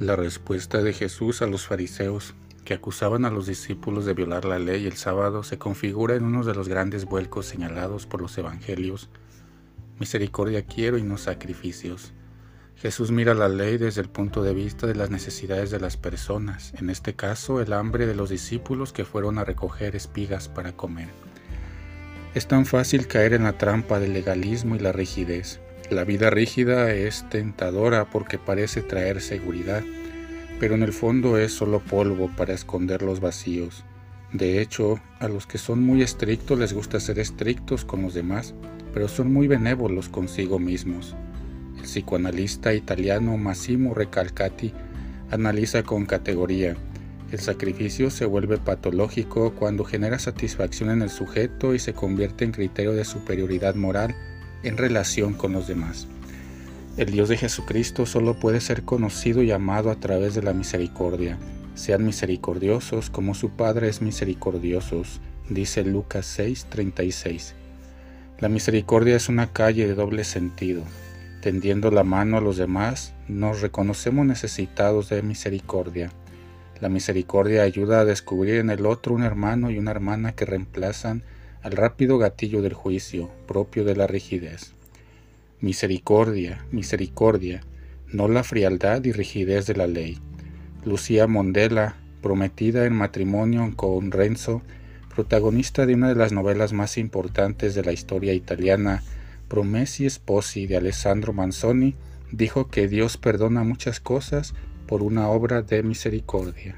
La respuesta de Jesús a los fariseos que acusaban a los discípulos de violar la ley el sábado se configura en uno de los grandes vuelcos señalados por los evangelios. Misericordia quiero y no sacrificios. Jesús mira la ley desde el punto de vista de las necesidades de las personas, en este caso el hambre de los discípulos que fueron a recoger espigas para comer. Es tan fácil caer en la trampa del legalismo y la rigidez. La vida rígida es tentadora porque parece traer seguridad, pero en el fondo es solo polvo para esconder los vacíos. De hecho, a los que son muy estrictos les gusta ser estrictos con los demás, pero son muy benévolos consigo mismos. El psicoanalista italiano Massimo Recalcati analiza con categoría. El sacrificio se vuelve patológico cuando genera satisfacción en el sujeto y se convierte en criterio de superioridad moral en relación con los demás. El Dios de Jesucristo solo puede ser conocido y amado a través de la misericordia. Sean misericordiosos como su Padre es misericordiosos, dice Lucas 6:36. La misericordia es una calle de doble sentido. Tendiendo la mano a los demás, nos reconocemos necesitados de misericordia. La misericordia ayuda a descubrir en el otro un hermano y una hermana que reemplazan al rápido gatillo del juicio propio de la rigidez. Misericordia, misericordia, no la frialdad y rigidez de la ley. Lucía Mondela, prometida en matrimonio con Renzo, protagonista de una de las novelas más importantes de la historia italiana, Promessi Sposi de Alessandro Manzoni, dijo que Dios perdona muchas cosas por una obra de misericordia.